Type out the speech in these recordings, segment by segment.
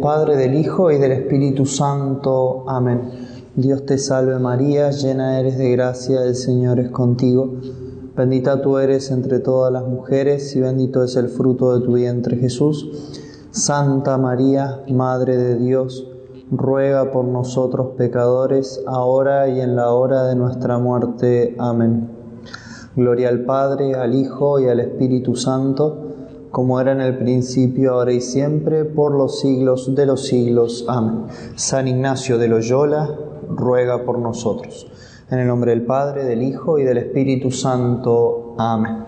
Padre, del Hijo y del Espíritu Santo. Amén. Dios te salve María, llena eres de gracia, el Señor es contigo. Bendita tú eres entre todas las mujeres y bendito es el fruto de tu vientre Jesús. Santa María, Madre de Dios, ruega por nosotros pecadores, ahora y en la hora de nuestra muerte. Amén. Gloria al Padre, al Hijo y al Espíritu Santo como era en el principio, ahora y siempre, por los siglos de los siglos. Amén. San Ignacio de Loyola, ruega por nosotros. En el nombre del Padre, del Hijo y del Espíritu Santo. Amén.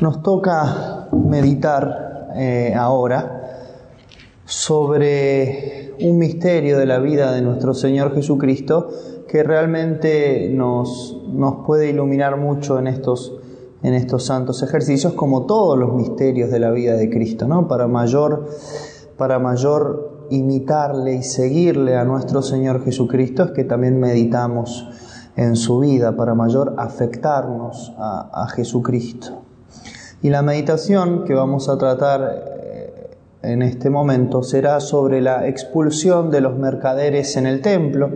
Nos toca meditar eh, ahora sobre un misterio de la vida de nuestro Señor Jesucristo que realmente nos, nos puede iluminar mucho en estos en estos santos ejercicios, como todos los misterios de la vida de Cristo, ¿no? Para mayor, para mayor imitarle y seguirle a nuestro Señor Jesucristo es que también meditamos en su vida, para mayor afectarnos a, Jesucristo. Y la meditación que vamos a tratar eh, en este momento será sobre la expulsión de los mercaderes en el templo.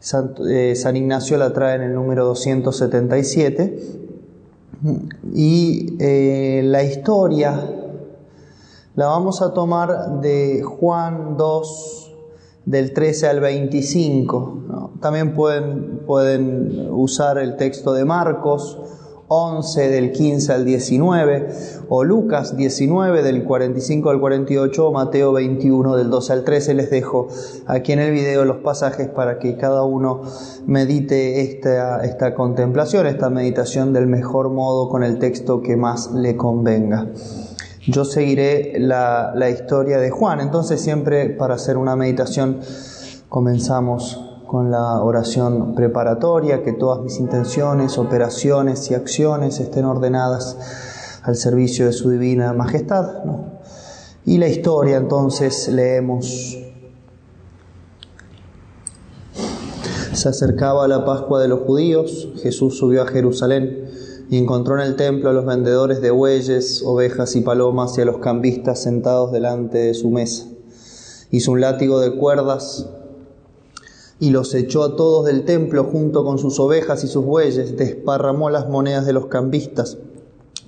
San, eh, San Ignacio la trae en el número 277 y eh, la historia la vamos a tomar de Juan 2, del 13 al 25. También pueden, pueden usar el texto de Marcos 11 del 15 al 19, o Lucas 19 del 45 al 48, o Mateo 21 del 12 al 13. Les dejo aquí en el video los pasajes para que cada uno medite esta, esta contemplación, esta meditación del mejor modo con el texto que más le convenga. Yo seguiré la, la historia de Juan, entonces siempre para hacer una meditación comenzamos con la oración preparatoria, que todas mis intenciones, operaciones y acciones estén ordenadas al servicio de su divina majestad. Y la historia entonces leemos. Se acercaba la Pascua de los judíos, Jesús subió a Jerusalén y encontró en el templo a los vendedores de bueyes, ovejas y palomas y a los cambistas sentados delante de su mesa. Hizo un látigo de cuerdas y los echó a todos del templo junto con sus ovejas y sus bueyes, desparramó las monedas de los cambistas,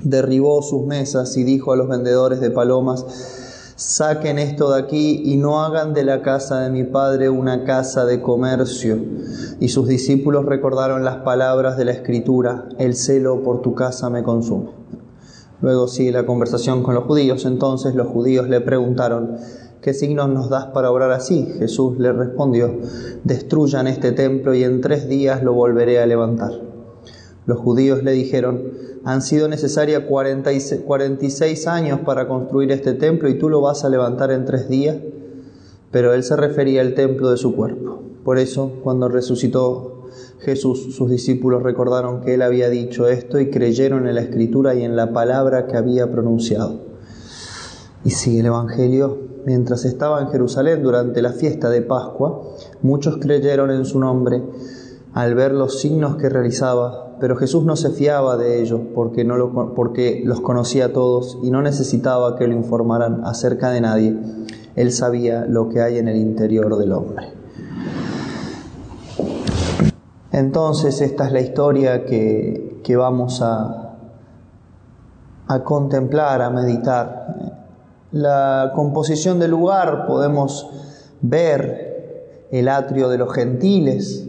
derribó sus mesas y dijo a los vendedores de palomas, saquen esto de aquí y no hagan de la casa de mi padre una casa de comercio. Y sus discípulos recordaron las palabras de la escritura, el celo por tu casa me consume. Luego sigue la conversación con los judíos, entonces los judíos le preguntaron, ¿Qué signos nos das para obrar así? Jesús le respondió, destruyan este templo y en tres días lo volveré a levantar. Los judíos le dijeron, han sido necesarias 46 años para construir este templo y tú lo vas a levantar en tres días. Pero él se refería al templo de su cuerpo. Por eso, cuando resucitó Jesús, sus discípulos recordaron que él había dicho esto y creyeron en la escritura y en la palabra que había pronunciado. Y sigue el Evangelio Mientras estaba en Jerusalén durante la fiesta de Pascua, muchos creyeron en su nombre al ver los signos que realizaba, pero Jesús no se fiaba de ellos porque, no los conocía a todos y no necesitaba que lo informaran acerca de nadie. Él sabía lo que hay en el interior del hombre. Entonces esta es la historia que, que vamos a, a contemplar, a meditar la composición del lugar podemos ver el atrio de los gentiles,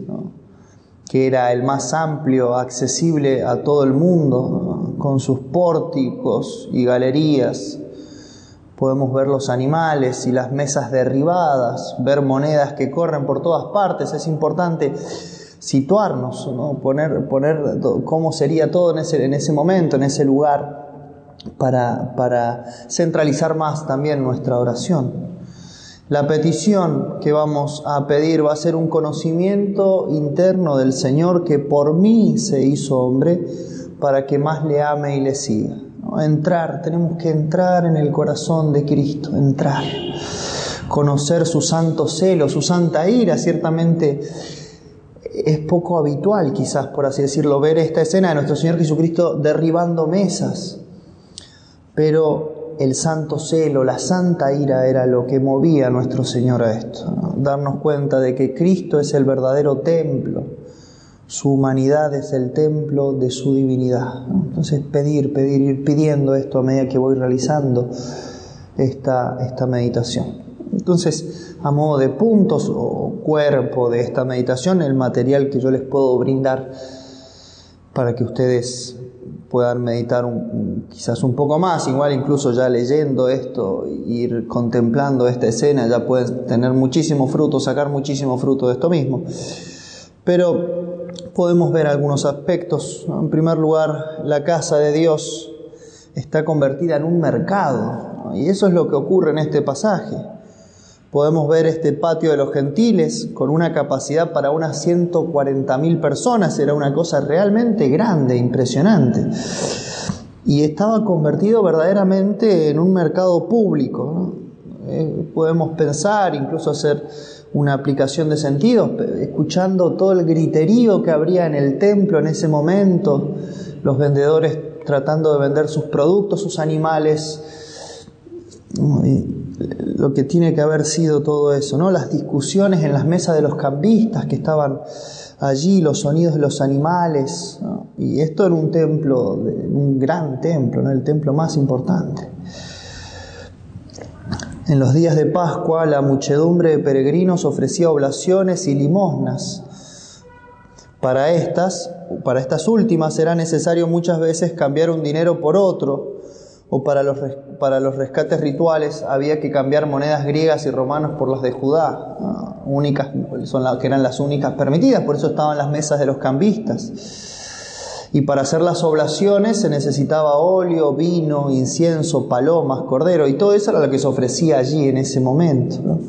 que era el más amplio, accesible a todo el mundo, con sus pórticos y galerías. Podemos ver los animales y las mesas derribadas, ver monedas que corren por todas partes. Es importante situarnos, poner, poner cómo sería todo en ese, en ese momento, en ese lugar para, para centralizar más también nuestra oración. La petición que vamos a pedir va a ser un conocimiento interno del Señor que por mí se hizo hombre para que más le ame y le siga. Entrar, tenemos que entrar en el corazón de Cristo, entrar, conocer su santo celo, su santa ira. Ciertamente es poco habitual, quizás por así decirlo, ver esta escena de nuestro Señor Jesucristo derribando mesas, pero el santo celo, la santa ira era lo que movía a nuestro Señor a esto. Darnos cuenta de que Cristo es el verdadero templo, su humanidad es el templo de su divinidad. Entonces pedir, pedir, ir pidiendo esto a medida que voy realizando esta, esta meditación. Entonces, a modo de puntos o cuerpo de esta meditación, el material que yo les puedo brindar para que ustedes puedan meditar quizás un poco más, igual incluso ya leyendo esto, ir contemplando esta escena, ya pueden tener muchísimo fruto, sacar muchísimo fruto de esto mismo. Pero podemos ver algunos aspectos. En primer lugar, la casa de Dios está convertida en un mercado, y eso es lo que ocurre en este pasaje. Podemos ver este patio de los gentiles con una capacidad para unas 140.000 personas, era una cosa realmente grande, impresionante. Y estaba convertido verdaderamente en un mercado público. Eh, podemos pensar, incluso hacer una aplicación de sentido, escuchando todo el griterío que habría en el templo en ese momento, los vendedores tratando de vender sus productos, sus animales lo que tiene que haber sido todo eso, ¿no? Las discusiones en las mesas de los cambistas que estaban allí, los sonidos de los animales, y esto en un templo, un gran templo, ¿no? El templo más importante. En los días de Pascua, la muchedumbre de peregrinos ofrecía oblaciones y limosnas. Para estas, para estas últimas era necesario muchas veces cambiar un dinero por otro, o para los, para los rescates rituales había que cambiar monedas griegas y romanas por las de Judá, únicas, que eran las únicas permitidas, por eso estaban las mesas de los cambistas. Y para hacer las oblaciones se necesitaba óleo, vino, incienso, palomas, cordero, y todo eso era lo que se ofrecía allí en ese momento.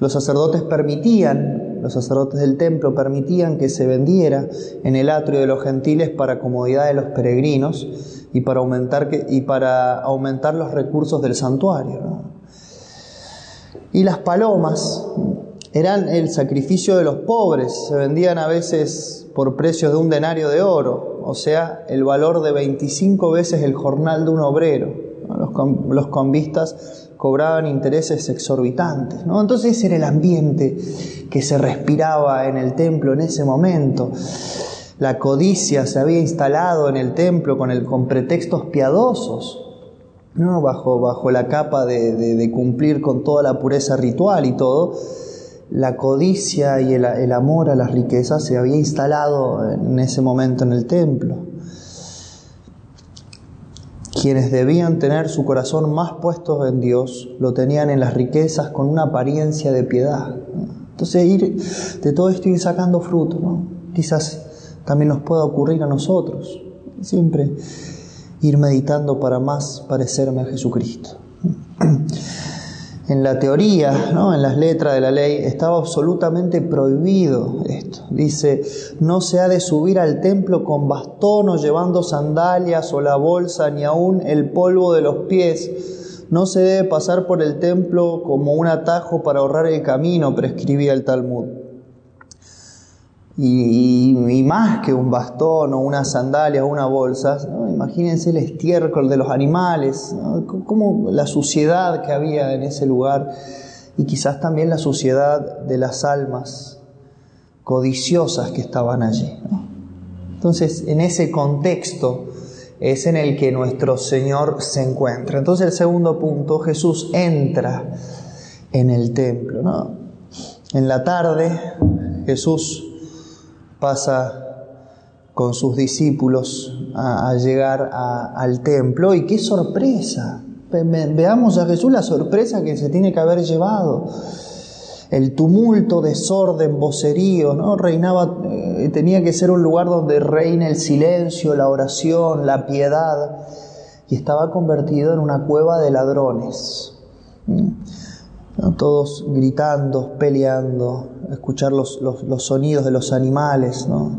Los sacerdotes permitían, los sacerdotes del templo permitían que se vendiera en el atrio de los gentiles para comodidad de los peregrinos, y para aumentar, y para aumentar los recursos del santuario. Y las palomas eran el sacrificio de los pobres, se vendían a veces por precios de un denario de oro, o sea, el valor de 25 veces el jornal de un obrero. Los, los convistas cobraban intereses exorbitantes. ¿no? Entonces era el ambiente que se respiraba en el templo en ese momento. La codicia se había instalado en el templo con, el, con pretextos piadosos, ¿no? bajo, bajo la capa de, cumplir con toda la pureza ritual y todo. La codicia y el, amor a las riquezas se había instalado en ese momento en el templo. Quienes debían tener su corazón más puesto en Dios lo tenían en las riquezas con una apariencia de piedad. Entonces, de todo esto ir sacando fruto, ¿no? Quizás también nos pueda ocurrir a nosotros. Siempre ir meditando para más parecerme a Jesucristo. En la teoría, ¿no? en las letras de la ley, estaba absolutamente prohibido esto. Dice, no se ha de subir al templo con bastón o llevando sandalias o la bolsa, ni aún el polvo de los pies. No se debe pasar por el templo como un atajo para ahorrar el camino, prescribía el Talmud. Y, más que un bastón o una sandalia o una bolsa, imagínense el estiércol de los animales, como la suciedad que había en ese lugar y quizás también la suciedad de las almas codiciosas que estaban allí. Entonces, en ese contexto es en el que nuestro Señor se encuentra. Entonces, el segundo punto, Jesús entra en el templo. En la tarde, Jesús pasa con sus discípulos a, llegar al templo y qué sorpresa. Veamos a Jesús la sorpresa que se tiene que haber llevado. El tumulto, desorden, vocerío, ¿no? Reinaba, eh, tenía que ser un lugar donde reina el silencio, la oración, la piedad, y estaba convertido en una cueva de ladrones. Todos gritando, peleando, escuchar los, sonidos de los animales, ¿no?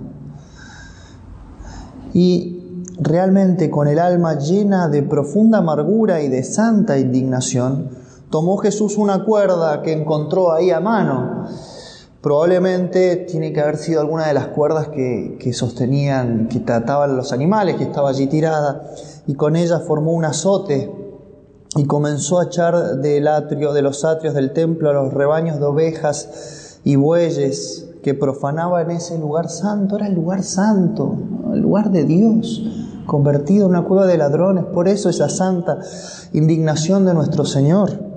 Y realmente con el alma llena de profunda amargura y de santa indignación, tomó Jesús una cuerda que encontró ahí a mano. Probablemente tiene que haber sido alguna de las cuerdas que, que sostenían, que trataban los animales, que estaba allí tirada, y con ella formó un azote y comenzó a echar del atrio, de los atrios del templo a los rebaños de ovejas y bueyes que profanaban ese lugar santo. Era el lugar santo, el lugar de Dios, convertido en una cueva de ladrones. Por eso esa santa indignación de nuestro Señor.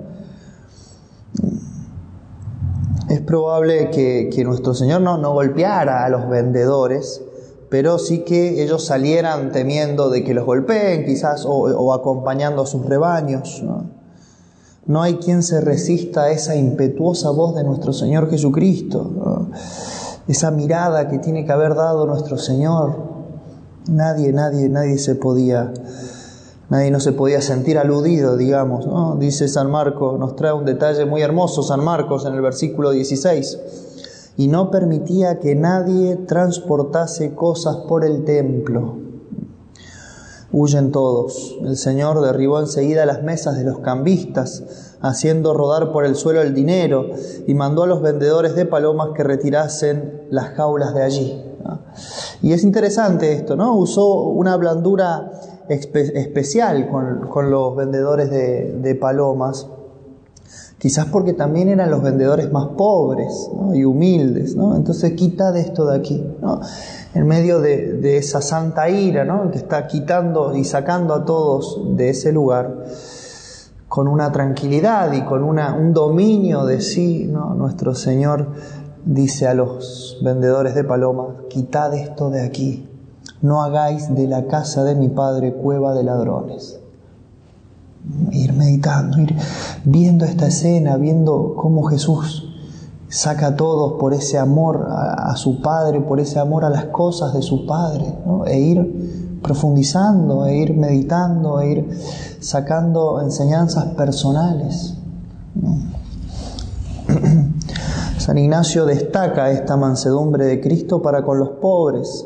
Es probable que, nuestro Señor no, no golpeara a los vendedores, pero sí que ellos salieran temiendo de que los golpeen, quizás, o, acompañando a sus rebaños. ¿no? hay quien se resista a esa impetuosa voz de nuestro Señor Jesucristo, esa mirada que tiene que haber dado nuestro Señor. Nadie, nadie, nadie se podía, nadie no se podía sentir aludido, digamos. ¿no? Dice San Marcos, nos trae un detalle muy hermoso, San Marcos, en el versículo 16 y no permitía que nadie transportase cosas por el templo. Huyen todos. El Señor derribó enseguida las mesas de los cambistas, haciendo rodar por el suelo el dinero, y mandó a los vendedores de palomas que retirasen las jaulas de allí. Y es interesante esto, ¿no? Usó una blandura especial con, los vendedores de palomas quizás porque también eran los vendedores más pobres y humildes, ¿no? entonces quita de esto de aquí, ¿no? en medio de, esa santa ira ¿no? que está quitando y sacando a todos de ese lugar, con una tranquilidad y con una, un dominio de sí, ¿no? nuestro Señor dice a los vendedores de palomas, quitad esto de aquí, no hagáis de la casa de mi Padre cueva de ladrones ir meditando, ir viendo esta escena, viendo cómo Jesús saca a todos por ese amor a, su Padre, por ese amor a las cosas de su Padre, e ir profundizando, e ir meditando, e ir sacando enseñanzas personales. San Ignacio destaca esta mansedumbre de Cristo para con los pobres,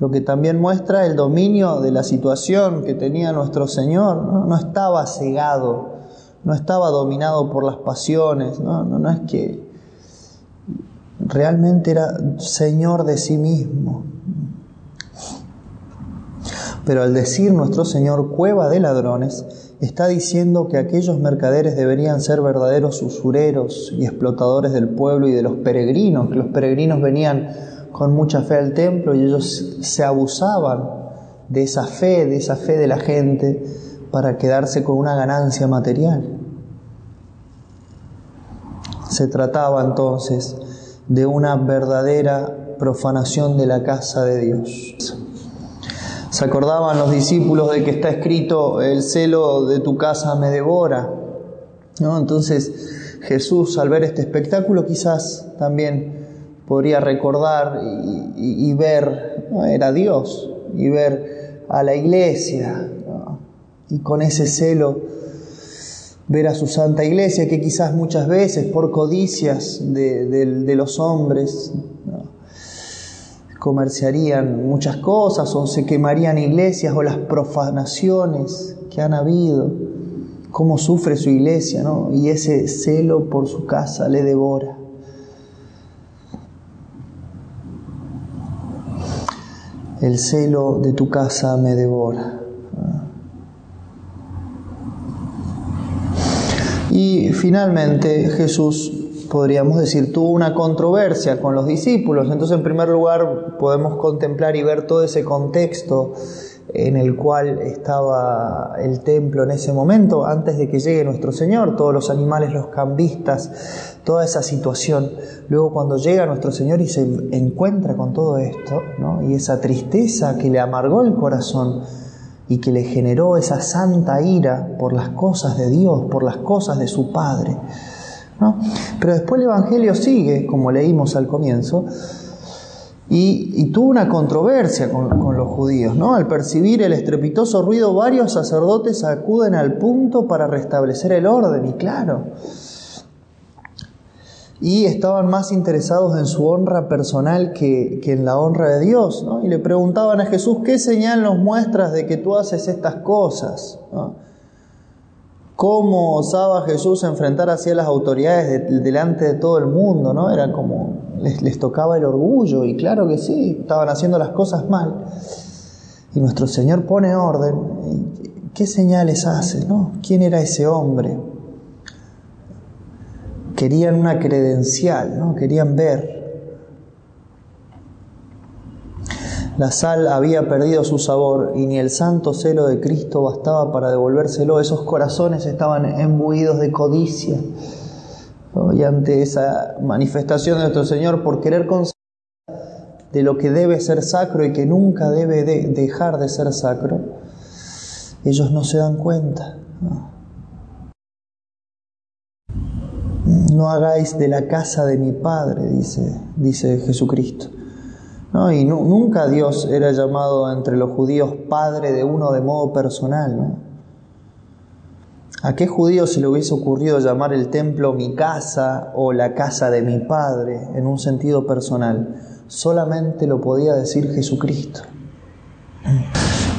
lo que también muestra el dominio de la situación que tenía nuestro Señor. No, estaba cegado, no estaba dominado por las pasiones, no, no, no es que realmente era Señor de sí mismo. Pero al decir nuestro Señor cueva de ladrones, está diciendo que aquellos mercaderes deberían ser verdaderos usureros y explotadores del pueblo y de los peregrinos, que los peregrinos venían con mucha fe al templo y ellos se abusaban de esa fe, de esa fe de la gente para quedarse con una ganancia material. Se trataba entonces de una verdadera profanación de la casa de Dios. Se acordaban los discípulos de que está escrito, el celo de tu casa me devora. ¿No? Entonces Jesús al ver este espectáculo quizás también podría recordar y, ver, era Dios, y ver a la iglesia, y con ese celo ver a su santa iglesia, que quizás muchas veces por codicias de, los hombres comerciarían muchas cosas o se quemarían iglesias o las profanaciones que han habido, cómo sufre su iglesia, ¿no? y ese celo por su casa le devora. El celo de tu casa me devora. Y finalmente Jesús, podríamos decir, tuvo una controversia con los discípulos. Entonces, en primer lugar, podemos contemplar y ver todo ese contexto en el cual estaba el templo en ese momento, antes de que llegue nuestro Señor, todos los animales, los cambistas, toda esa situación. Luego cuando llega nuestro Señor y se encuentra con todo esto, y esa tristeza que le amargó el corazón y que le generó esa santa ira por las cosas de Dios, por las cosas de su Padre. Pero después el Evangelio sigue, como leímos al comienzo, y, tuvo una controversia con, los judíos. ¿no? Al percibir el estrepitoso ruido, varios sacerdotes acuden al punto para restablecer el orden, y claro, y estaban más interesados en su honra personal que, en la honra de Dios. ¿no? Y le preguntaban a Jesús, ¿qué señal nos muestras de que tú haces estas cosas? ¿Cómo osaba Jesús enfrentar hacia las autoridades delante de todo el mundo? ¿no? Era como les, tocaba el orgullo y claro que sí, estaban haciendo las cosas mal. Y nuestro Señor pone orden. ¿Qué señales hace? ¿no? ¿Quién era ese hombre? Querían una credencial, ¿no? querían ver. La sal había perdido su sabor y ni el santo celo de Cristo bastaba para devolvérselo. Esos corazones estaban embuidos de codicia. Y ante esa manifestación de nuestro Señor por querer conseguir de lo que debe ser sacro y que nunca debe dejar de ser sacro, ellos no se dan cuenta. No, hagáis de la casa de mi Padre, dice, dice Jesucristo. ¿No? Y nunca Dios era llamado entre los judíos Padre de uno de modo personal. ¿no? ¿A qué judío se le hubiese ocurrido llamar el templo mi casa o la casa de mi Padre en un sentido personal? solamente lo podía decir Jesucristo.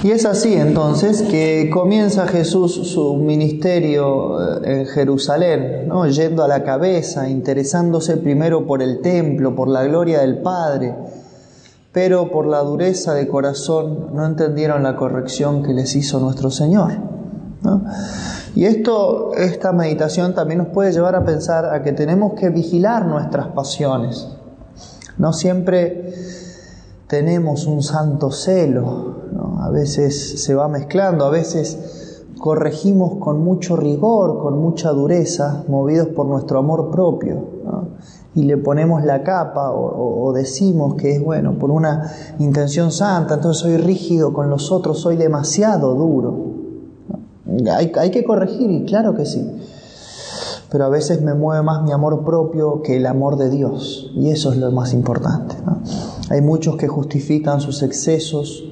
Y es así entonces que comienza Jesús su ministerio eh, en Jerusalén, ¿no? yendo a la cabeza, interesándose primero por el templo, por la gloria del Padre, pero por la dureza de corazón no entendieron la corrección que les hizo nuestro Señor. Y esto, esta meditación también nos puede llevar a pensar a que tenemos que vigilar nuestras pasiones. No siempre tenemos un santo celo, a veces se va mezclando, a veces corregimos con mucho rigor, con mucha dureza, movidos por nuestro amor propio, y le ponemos la capa o, decimos que es bueno por una intención santa, entonces soy rígido con los otros, soy demasiado duro. Hay, que corregir, y claro que sí. Pero a veces me mueve más mi amor propio que el amor de Dios, y eso es lo más importante. Hay muchos que justifican sus excesos,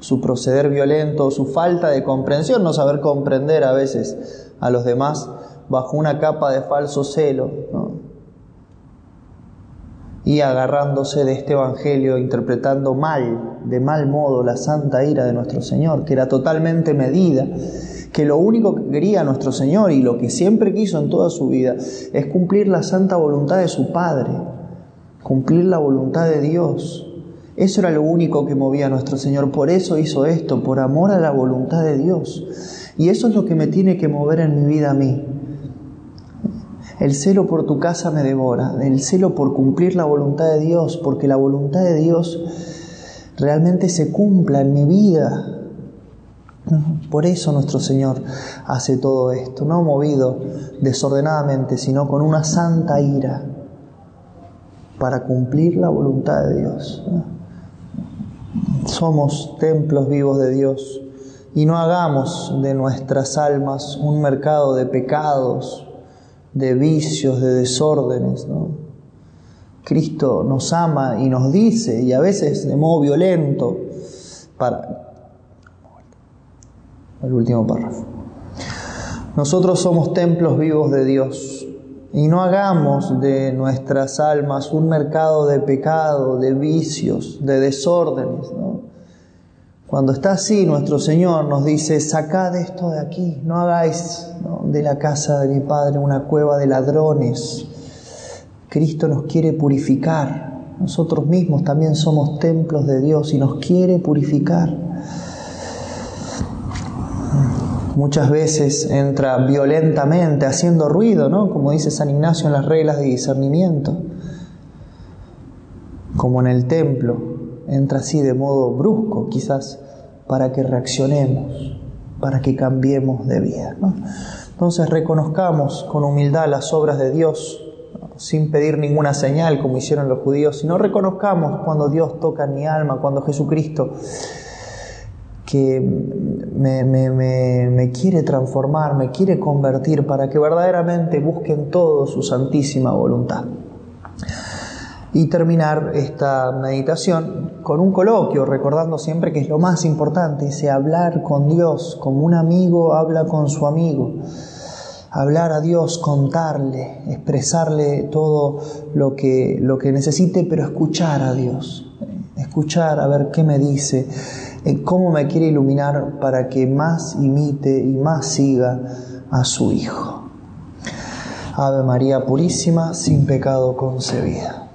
su proceder violento, su falta de comprensión, no saber comprender a veces a los demás bajo una capa de falso celo, y agarrándose de este Evangelio, interpretando mal, de mal modo, la santa ira de nuestro Señor, que era totalmente medida que lo único que quería nuestro Señor y lo que siempre quiso en toda su vida es cumplir la santa voluntad de su Padre, cumplir la voluntad de Dios. Eso era lo único que movía a nuestro Señor, por eso hizo esto, por amor a la voluntad de Dios. Y eso es lo que me tiene que mover en mi vida a mí. El celo por tu casa me devora, el celo por cumplir la voluntad de Dios, porque la voluntad de Dios realmente se cumpla en mi vida, por eso nuestro Señor hace todo esto, no movido desordenadamente, sino con una santa ira para cumplir la voluntad de Dios. Somos templos vivos de Dios y no hagamos de nuestras almas un mercado de pecados, de vicios, de desórdenes. Cristo nos ama y nos dice, y a veces de modo violento, para, el último párrafo. Nosotros somos templos vivos de Dios y no hagamos de nuestras almas un mercado de pecado, de vicios, de desórdenes. Cuando está así, nuestro Señor nos dice, sacad esto de aquí, no hagáis de la casa de mi Padre una cueva de ladrones. Cristo nos quiere purificar. Nosotros mismos también somos templos de Dios y nos quiere purificar muchas veces entra violentamente, haciendo ruido, ¿no? Como dice San Ignacio en las reglas de discernimiento. Como en el templo, entra así de modo brusco, quizás para que reaccionemos, para que cambiemos de vida. Entonces reconozcamos con humildad las obras de Dios, sin pedir ninguna señal como hicieron los judíos, sino reconozcamos cuando Dios toca mi alma, cuando Jesucristo que me, quiere transformar, me quiere convertir para que verdaderamente busquen todo su santísima voluntad. Y terminar esta meditación con un coloquio, recordando siempre que es lo más importante, ese hablar con Dios, como un amigo habla con su amigo. Hablar a Dios, contarle, expresarle todo lo que, lo que necesite, pero escuchar a Dios, escuchar a ver qué me dice, en cómo me quiere iluminar para que más imite y más siga a su Hijo. Ave María Purísima, sin pecado concebida.